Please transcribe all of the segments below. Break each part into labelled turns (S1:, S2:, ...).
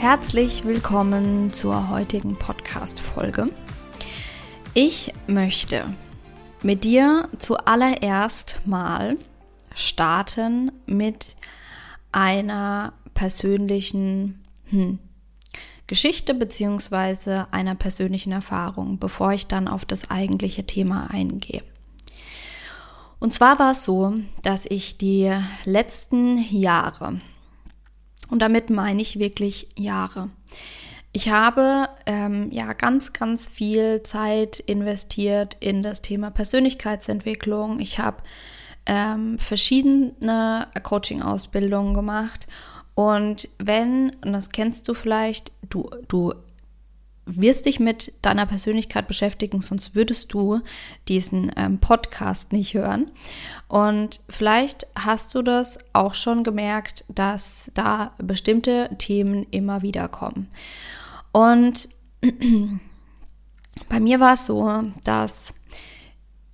S1: Herzlich willkommen zur heutigen Podcast-Folge. Ich möchte mit dir zuallererst mal starten mit einer persönlichen hm, Geschichte beziehungsweise einer persönlichen Erfahrung, bevor ich dann auf das eigentliche Thema eingehe. Und zwar war es so, dass ich die letzten Jahre, und damit meine ich wirklich Jahre, ich habe ähm, ja ganz, ganz viel Zeit investiert in das Thema Persönlichkeitsentwicklung. Ich habe ähm, verschiedene Coaching-Ausbildungen gemacht und wenn, und das kennst du vielleicht, du, du wirst dich mit deiner Persönlichkeit beschäftigen, sonst würdest du diesen ähm, Podcast nicht hören. Und vielleicht hast du das auch schon gemerkt, dass da bestimmte Themen immer wieder kommen. Und bei mir war es so, dass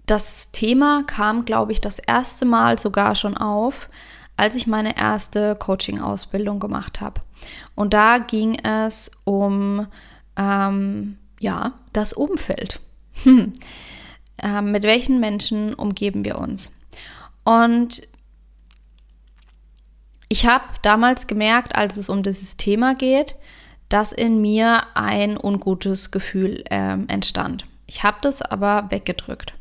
S1: das Thema kam, glaube ich, das erste Mal sogar schon auf, als ich meine erste Coaching-Ausbildung gemacht habe. Und da ging es um ähm, ja das Umfeld. Hm. Ähm, mit welchen Menschen umgeben wir uns? Und ich habe damals gemerkt, als es um dieses Thema geht, dass in mir ein ungutes Gefühl ähm, entstand. Ich habe das aber weggedrückt.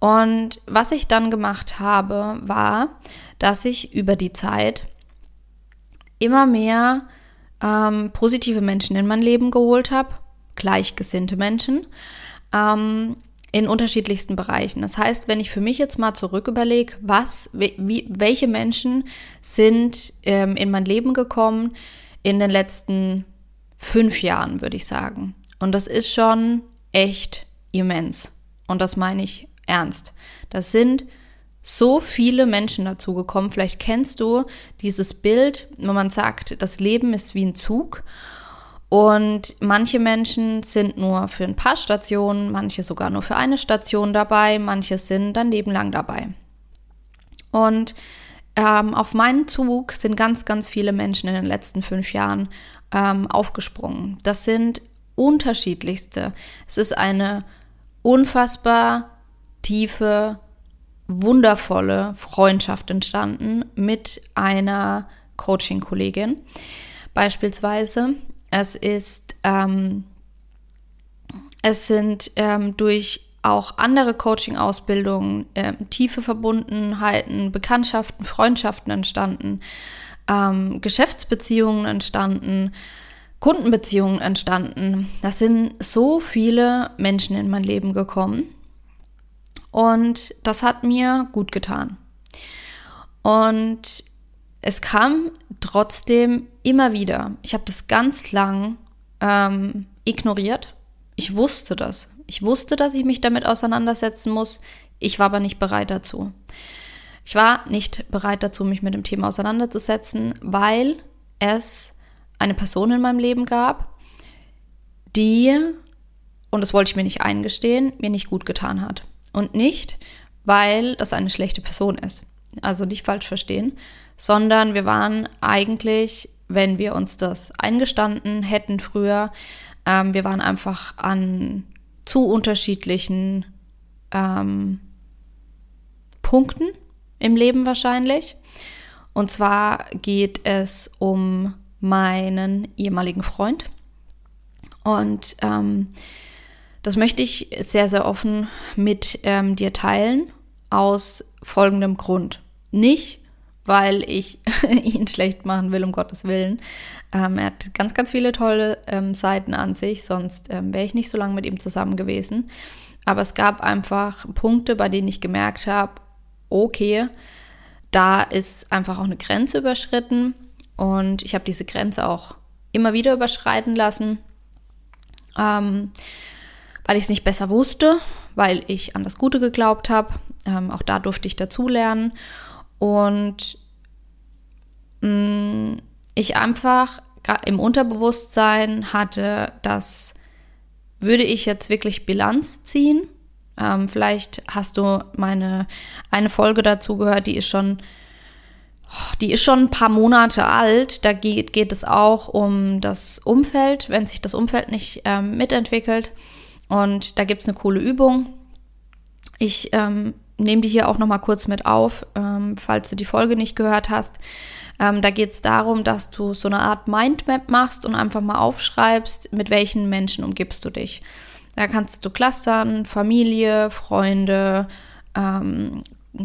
S1: Und was ich dann gemacht habe, war, dass ich über die Zeit immer mehr ähm, positive Menschen in mein Leben geholt habe, gleichgesinnte Menschen, ähm, in unterschiedlichsten Bereichen. Das heißt, wenn ich für mich jetzt mal zurück überlege, was, wie, welche Menschen sind ähm, in mein Leben gekommen in den letzten fünf Jahren, würde ich sagen. Und das ist schon echt immens. Und das meine ich ernst. Das sind so viele Menschen dazu gekommen. Vielleicht kennst du dieses Bild, wo man sagt, das Leben ist wie ein Zug. Und manche Menschen sind nur für ein paar Stationen, manche sogar nur für eine Station dabei, manche sind dann lebenlang dabei. Und ähm, auf meinen Zug sind ganz, ganz viele Menschen in den letzten fünf Jahren ähm, aufgesprungen. Das sind unterschiedlichste. Es ist eine unfassbar tiefe, wundervolle Freundschaft entstanden mit einer Coaching-Kollegin. Beispielsweise, es ist, ähm, es sind ähm, durch auch andere Coaching-Ausbildungen äh, tiefe Verbundenheiten, Bekanntschaften, Freundschaften entstanden, ähm, Geschäftsbeziehungen entstanden, Kundenbeziehungen entstanden. Das sind so viele Menschen in mein Leben gekommen und das hat mir gut getan. Und es kam trotzdem immer wieder. Ich habe das ganz lang ähm, ignoriert. Ich wusste das. Ich wusste, dass ich mich damit auseinandersetzen muss. Ich war aber nicht bereit dazu. Ich war nicht bereit dazu, mich mit dem Thema auseinanderzusetzen, weil es eine Person in meinem Leben gab, die, und das wollte ich mir nicht eingestehen, mir nicht gut getan hat. Und nicht, weil das eine schlechte Person ist. Also nicht falsch verstehen, sondern wir waren eigentlich, wenn wir uns das eingestanden hätten früher, ähm, wir waren einfach an zu unterschiedlichen ähm, Punkten im Leben wahrscheinlich. Und zwar geht es um meinen ehemaligen Freund. Und ähm, das möchte ich sehr, sehr offen mit ähm, dir teilen, aus folgendem Grund. Nicht, weil ich ihn schlecht machen will, um Gottes Willen. Ähm, er hat ganz, ganz viele tolle ähm, Seiten an sich, sonst ähm, wäre ich nicht so lange mit ihm zusammen gewesen. aber es gab einfach Punkte, bei denen ich gemerkt habe, okay, da ist einfach auch eine Grenze überschritten und ich habe diese Grenze auch immer wieder überschreiten lassen, ähm, weil ich es nicht besser wusste, weil ich an das Gute geglaubt habe. Ähm, auch da durfte ich dazulernen und mh, mm, ich einfach im Unterbewusstsein hatte, dass würde ich jetzt wirklich Bilanz ziehen. Ähm, vielleicht hast du meine eine Folge dazu gehört, die ist schon, die ist schon ein paar Monate alt. Da geht, geht es auch um das Umfeld, wenn sich das Umfeld nicht ähm, mitentwickelt. Und da gibt es eine coole Übung. Ich ähm, nehme die hier auch noch mal kurz mit auf, ähm, falls du die Folge nicht gehört hast. Ähm, da geht es darum, dass du so eine Art Mindmap machst und einfach mal aufschreibst, mit welchen Menschen umgibst du dich. Da kannst du clustern, Familie, Freunde, ähm,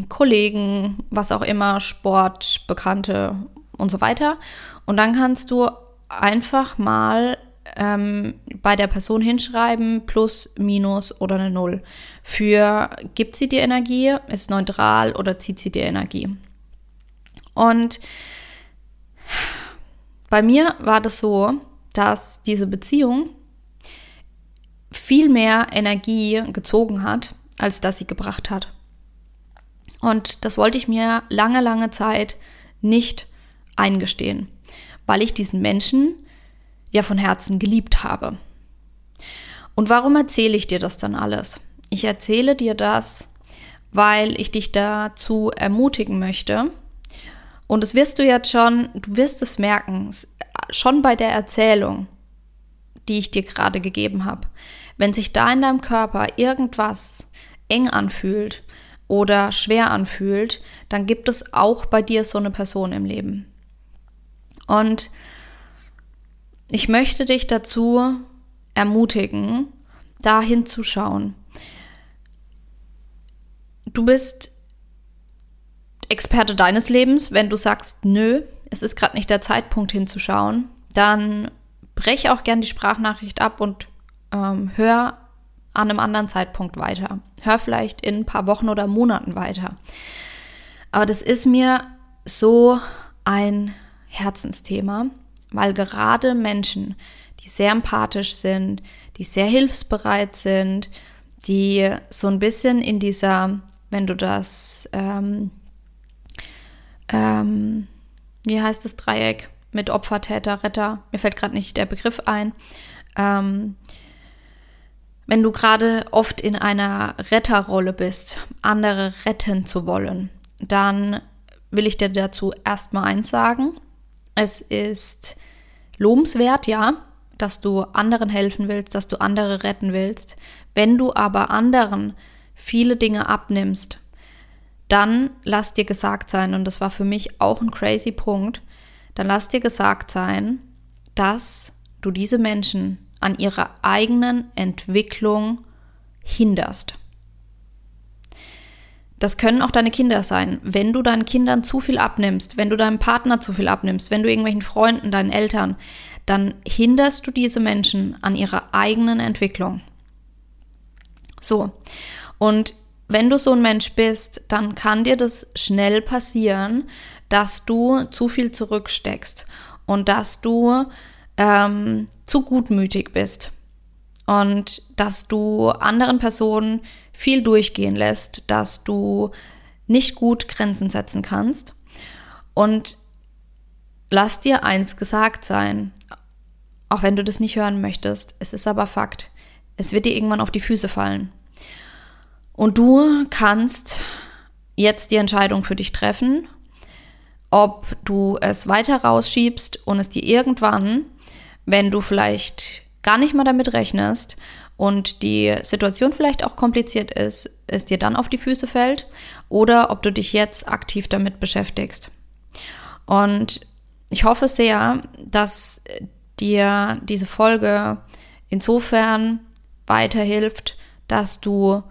S1: Kollegen, was auch immer, Sport, Bekannte und so weiter. Und dann kannst du einfach mal ähm, bei der Person hinschreiben, plus, minus oder eine Null. Für gibt sie dir Energie, ist neutral oder zieht sie dir Energie. Und bei mir war das so, dass diese Beziehung viel mehr Energie gezogen hat, als dass sie gebracht hat. Und das wollte ich mir lange, lange Zeit nicht eingestehen, weil ich diesen Menschen ja von Herzen geliebt habe. Und warum erzähle ich dir das dann alles? Ich erzähle dir das, weil ich dich dazu ermutigen möchte, und das wirst du jetzt schon, du wirst es merken, schon bei der Erzählung, die ich dir gerade gegeben habe. Wenn sich da in deinem Körper irgendwas eng anfühlt oder schwer anfühlt, dann gibt es auch bei dir so eine Person im Leben. Und ich möchte dich dazu ermutigen, da hinzuschauen. Du bist Experte deines Lebens, wenn du sagst, nö, es ist gerade nicht der Zeitpunkt hinzuschauen, dann brech auch gern die Sprachnachricht ab und ähm, hör an einem anderen Zeitpunkt weiter. Hör vielleicht in ein paar Wochen oder Monaten weiter. Aber das ist mir so ein Herzensthema, weil gerade Menschen, die sehr empathisch sind, die sehr hilfsbereit sind, die so ein bisschen in dieser, wenn du das ähm, ähm, wie heißt das Dreieck mit Opfer, Täter, Retter? Mir fällt gerade nicht der Begriff ein. Ähm, wenn du gerade oft in einer Retterrolle bist, andere retten zu wollen, dann will ich dir dazu erstmal eins sagen. Es ist lobenswert, ja, dass du anderen helfen willst, dass du andere retten willst. Wenn du aber anderen viele Dinge abnimmst, dann lass dir gesagt sein, und das war für mich auch ein crazy Punkt, dann lass dir gesagt sein, dass du diese Menschen an ihrer eigenen Entwicklung hinderst. Das können auch deine Kinder sein. Wenn du deinen Kindern zu viel abnimmst, wenn du deinem Partner zu viel abnimmst, wenn du irgendwelchen Freunden, deinen Eltern, dann hinderst du diese Menschen an ihrer eigenen Entwicklung. So. Und wenn du so ein Mensch bist, dann kann dir das schnell passieren, dass du zu viel zurücksteckst und dass du ähm, zu gutmütig bist und dass du anderen Personen viel durchgehen lässt, dass du nicht gut Grenzen setzen kannst. Und lass dir eins gesagt sein, auch wenn du das nicht hören möchtest, es ist aber Fakt. Es wird dir irgendwann auf die Füße fallen. Und du kannst jetzt die Entscheidung für dich treffen, ob du es weiter rausschiebst und es dir irgendwann, wenn du vielleicht gar nicht mal damit rechnest und die Situation vielleicht auch kompliziert ist, es dir dann auf die Füße fällt oder ob du dich jetzt aktiv damit beschäftigst. Und ich hoffe sehr, dass dir diese Folge insofern weiterhilft, dass du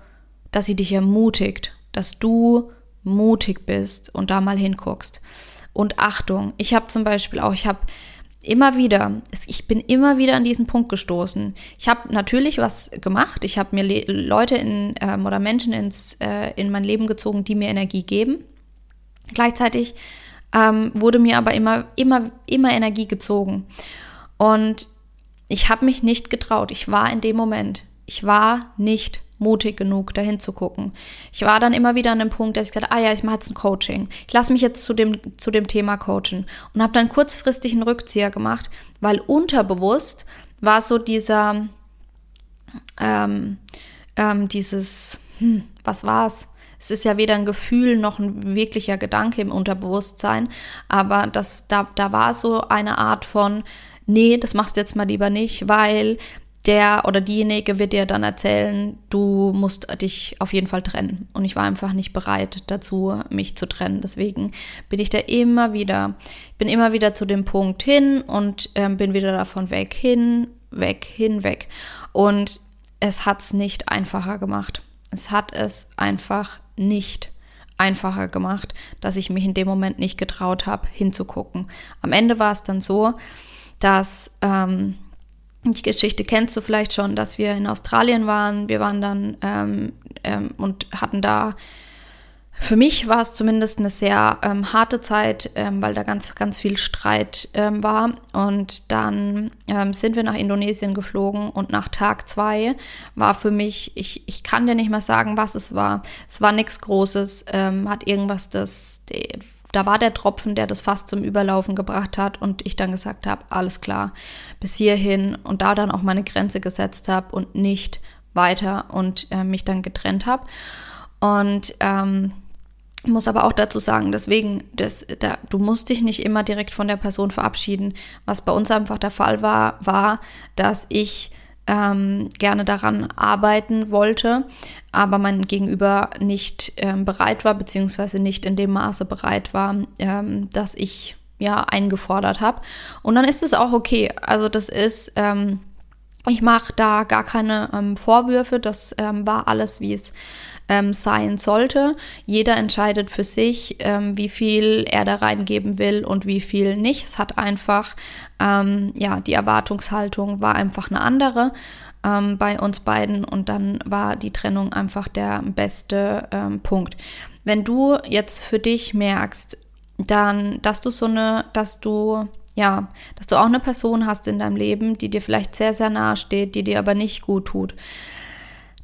S1: dass sie dich ermutigt, dass du mutig bist und da mal hinguckst. Und Achtung, ich habe zum Beispiel auch, ich habe immer wieder, ich bin immer wieder an diesen Punkt gestoßen. Ich habe natürlich was gemacht. Ich habe mir Le Leute in, ähm, oder Menschen ins, äh, in mein Leben gezogen, die mir Energie geben. Gleichzeitig ähm, wurde mir aber immer, immer, immer Energie gezogen. Und ich habe mich nicht getraut. Ich war in dem Moment. Ich war nicht mutig genug, dahin zu gucken. Ich war dann immer wieder an dem Punkt, dass ich gesagt ah ja, ich mache jetzt ein Coaching. Ich lasse mich jetzt zu dem, zu dem Thema coachen. Und habe dann kurzfristig einen Rückzieher gemacht, weil unterbewusst war so dieser, ähm, ähm, dieses, hm, was war's? Es ist ja weder ein Gefühl noch ein wirklicher Gedanke im Unterbewusstsein, aber das, da, da war so eine Art von, nee, das machst du jetzt mal lieber nicht, weil der oder diejenige wird dir dann erzählen, du musst dich auf jeden Fall trennen. Und ich war einfach nicht bereit dazu, mich zu trennen. Deswegen bin ich da immer wieder, bin immer wieder zu dem Punkt hin und ähm, bin wieder davon weg, hin, weg, hin, weg. Und es hat es nicht einfacher gemacht. Es hat es einfach nicht einfacher gemacht, dass ich mich in dem Moment nicht getraut habe, hinzugucken. Am Ende war es dann so, dass ähm, die Geschichte kennst du vielleicht schon, dass wir in Australien waren. Wir waren dann ähm, ähm, und hatten da, für mich war es zumindest eine sehr ähm, harte Zeit, ähm, weil da ganz, ganz viel Streit ähm, war. Und dann ähm, sind wir nach Indonesien geflogen und nach Tag zwei war für mich, ich, ich kann dir nicht mal sagen, was es war. Es war nichts Großes, hat irgendwas das da war der Tropfen, der das fast zum Überlaufen gebracht hat und ich dann gesagt habe, alles klar, bis hierhin und da dann auch meine Grenze gesetzt habe und nicht weiter und äh, mich dann getrennt habe. Und ähm, muss aber auch dazu sagen, deswegen, das, da, du musst dich nicht immer direkt von der Person verabschieden. Was bei uns einfach der Fall war, war, dass ich ähm, gerne daran arbeiten wollte, aber mein Gegenüber nicht ähm, bereit war, beziehungsweise nicht in dem Maße bereit war, ähm, dass ich ja eingefordert habe. Und dann ist es auch okay. Also das ist, ähm, ich mache da gar keine ähm, Vorwürfe. Das ähm, war alles, wie es ähm, sein sollte. Jeder entscheidet für sich, ähm, wie viel er da reingeben will und wie viel nicht. Es hat einfach, ähm, ja, die Erwartungshaltung war einfach eine andere ähm, bei uns beiden und dann war die Trennung einfach der beste ähm, Punkt. Wenn du jetzt für dich merkst, dann, dass du so eine, dass du ja, dass du auch eine Person hast in deinem Leben, die dir vielleicht sehr, sehr nahe steht, die dir aber nicht gut tut,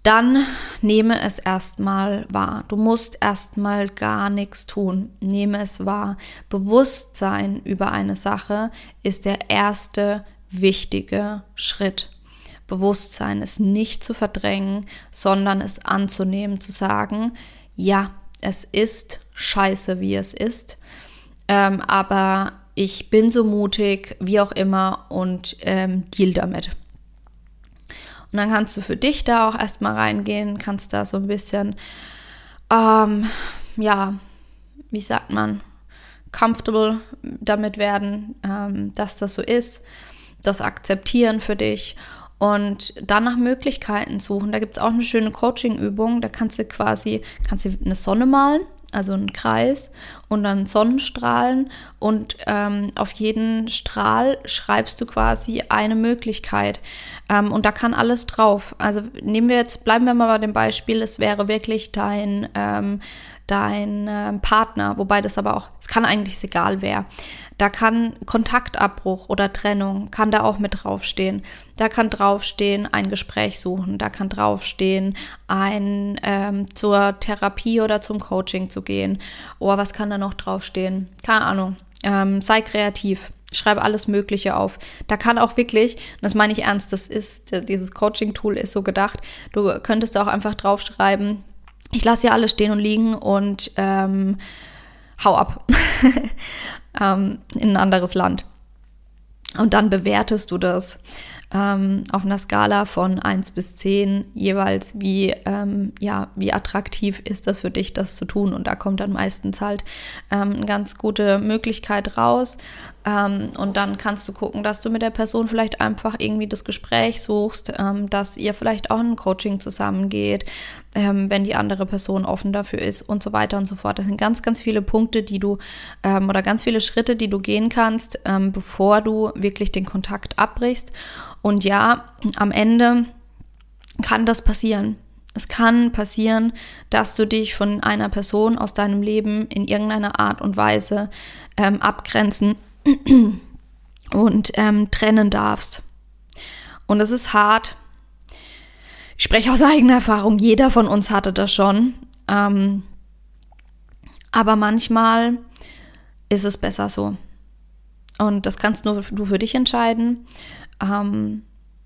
S1: dann nehme es erstmal wahr. Du musst erstmal gar nichts tun. Nehme es wahr. Bewusstsein über eine Sache ist der erste wichtige Schritt. Bewusstsein ist nicht zu verdrängen, sondern es anzunehmen, zu sagen, ja, es ist scheiße, wie es ist, ähm, aber ich bin so mutig, wie auch immer, und ähm, deal damit. Und dann kannst du für dich da auch erstmal reingehen, kannst da so ein bisschen, ähm, ja, wie sagt man, comfortable damit werden, ähm, dass das so ist, das akzeptieren für dich und dann nach Möglichkeiten suchen. Da gibt es auch eine schöne Coaching-Übung, da kannst du quasi, kannst du eine Sonne malen also einen Kreis und dann Sonnenstrahlen und ähm, auf jeden Strahl schreibst du quasi eine Möglichkeit ähm, und da kann alles drauf. Also nehmen wir jetzt, bleiben wir mal bei dem Beispiel, es wäre wirklich dein, ähm, dein äh, Partner, wobei das aber auch, es kann eigentlich egal wer. Da kann Kontaktabbruch oder Trennung, kann da auch mit draufstehen. Da kann draufstehen, ein Gespräch suchen. Da kann draufstehen, ein ähm, zur Therapie oder zum Coaching zu gehen. Oder oh, was kann da noch draufstehen? Keine Ahnung. Ähm, sei kreativ. Schreibe alles Mögliche auf. Da kann auch wirklich, das meine ich ernst, das ist, dieses Coaching-Tool ist so gedacht, du könntest auch einfach draufschreiben, ich lasse ja alles stehen und liegen und ähm, hau ab ähm, in ein anderes Land. Und dann bewertest du das ähm, auf einer Skala von 1 bis 10 jeweils, wie, ähm, ja, wie attraktiv ist das für dich, das zu tun. Und da kommt dann meistens halt ähm, eine ganz gute Möglichkeit raus. Ähm, und dann kannst du gucken, dass du mit der Person vielleicht einfach irgendwie das Gespräch suchst, ähm, dass ihr vielleicht auch ein Coaching zusammengeht, ähm, wenn die andere Person offen dafür ist und so weiter und so fort. Das sind ganz, ganz viele Punkte, die du ähm, oder ganz viele Schritte, die du gehen kannst, ähm, bevor du wirklich den Kontakt abbrichst. Und ja, am Ende kann das passieren. Es kann passieren, dass du dich von einer Person aus deinem Leben in irgendeiner Art und Weise ähm, abgrenzen und ähm, trennen darfst. Und es ist hart. Ich spreche aus eigener Erfahrung, jeder von uns hatte das schon. Ähm, aber manchmal ist es besser so. Und das kannst nur du für dich entscheiden. Ähm,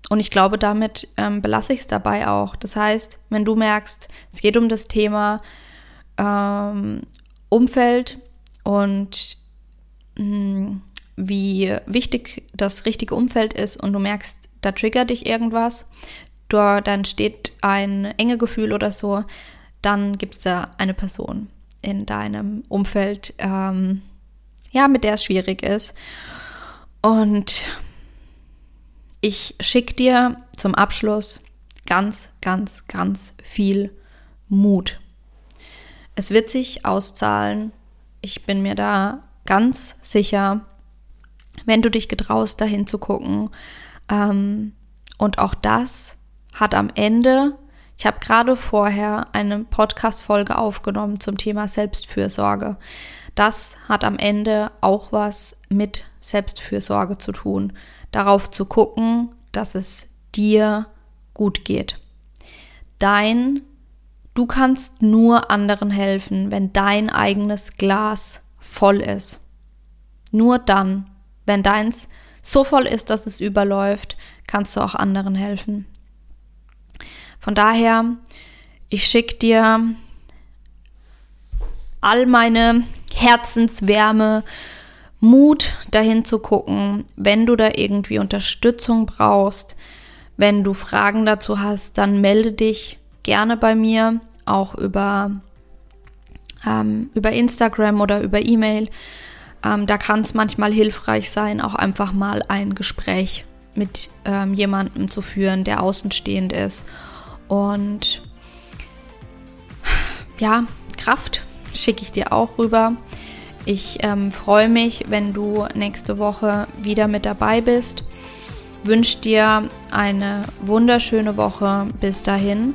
S1: und ich glaube, damit ähm, belasse ich es dabei auch. Das heißt, wenn du merkst, es geht um das Thema ähm, Umfeld und mh, hm, wie wichtig das richtige Umfeld ist und du merkst, da triggert dich irgendwas, du, dann steht ein enge Gefühl oder so, dann gibt es da eine Person in deinem Umfeld, ähm, ja, mit der es schwierig ist. Und ich schicke dir zum Abschluss ganz, ganz, ganz viel Mut. Es wird sich auszahlen. Ich bin mir da ganz sicher, wenn du dich getraust, dahin zu gucken. Ähm, und auch das hat am Ende, ich habe gerade vorher eine Podcast-Folge aufgenommen zum Thema Selbstfürsorge. Das hat am Ende auch was mit Selbstfürsorge zu tun darauf zu gucken, dass es dir gut geht. Dein, du kannst nur anderen helfen, wenn dein eigenes Glas voll ist. Nur dann, wenn deins so voll ist, dass es überläuft, kannst du auch anderen helfen. Von daher, ich schicke dir all meine Herzenswärme, Mut, dahin zu gucken, wenn du da irgendwie Unterstützung brauchst, wenn du Fragen dazu hast, dann melde dich gerne bei mir, auch über, ähm, über Instagram oder über E-Mail. Ähm, da kann es manchmal hilfreich sein, auch einfach mal ein Gespräch mit ähm, jemandem zu führen, der außenstehend ist. Und ja, Kraft schicke ich dir auch rüber. Ich ähm, freue mich, wenn du nächste Woche wieder mit dabei bist. Wünsche dir eine wunderschöne Woche bis dahin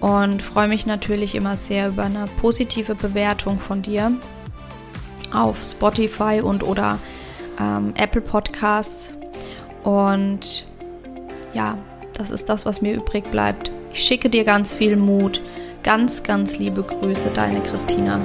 S1: und freue mich natürlich immer sehr über eine positive Bewertung von dir auf Spotify und oder ähm, Apple Podcasts. Und ja, das ist das, was mir übrig bleibt. Ich schicke dir ganz viel Mut. Ganz, ganz liebe Grüße, deine Christina.